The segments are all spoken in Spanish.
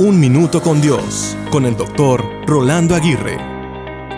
Un Minuto con Dios, con el doctor Rolando Aguirre.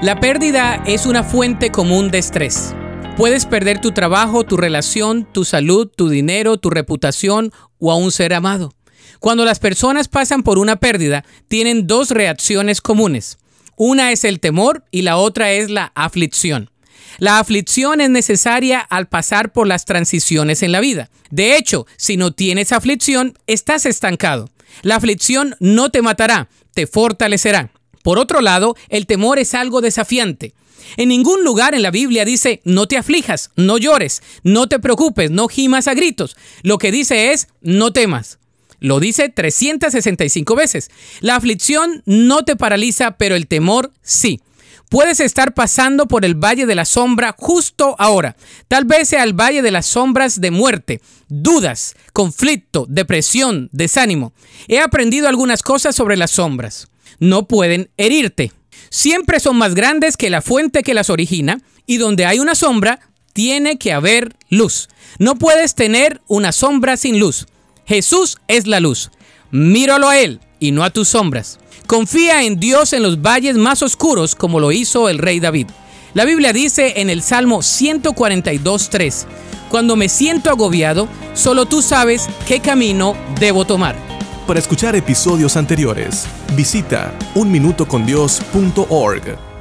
La pérdida es una fuente común de estrés. Puedes perder tu trabajo, tu relación, tu salud, tu dinero, tu reputación o a un ser amado. Cuando las personas pasan por una pérdida, tienen dos reacciones comunes. Una es el temor y la otra es la aflicción. La aflicción es necesaria al pasar por las transiciones en la vida. De hecho, si no tienes aflicción, estás estancado. La aflicción no te matará, te fortalecerá. Por otro lado, el temor es algo desafiante. En ningún lugar en la Biblia dice, no te aflijas, no llores, no te preocupes, no gimas a gritos. Lo que dice es, no temas. Lo dice 365 veces. La aflicción no te paraliza, pero el temor sí. Puedes estar pasando por el valle de la sombra justo ahora. Tal vez sea el valle de las sombras de muerte, dudas, conflicto, depresión, desánimo. He aprendido algunas cosas sobre las sombras. No pueden herirte. Siempre son más grandes que la fuente que las origina y donde hay una sombra, tiene que haber luz. No puedes tener una sombra sin luz. Jesús es la luz. Míralo a Él y no a tus sombras. Confía en Dios en los valles más oscuros como lo hizo el rey David. La Biblia dice en el Salmo 142.3, Cuando me siento agobiado, solo tú sabes qué camino debo tomar. Para escuchar episodios anteriores, visita unminutocondios.org.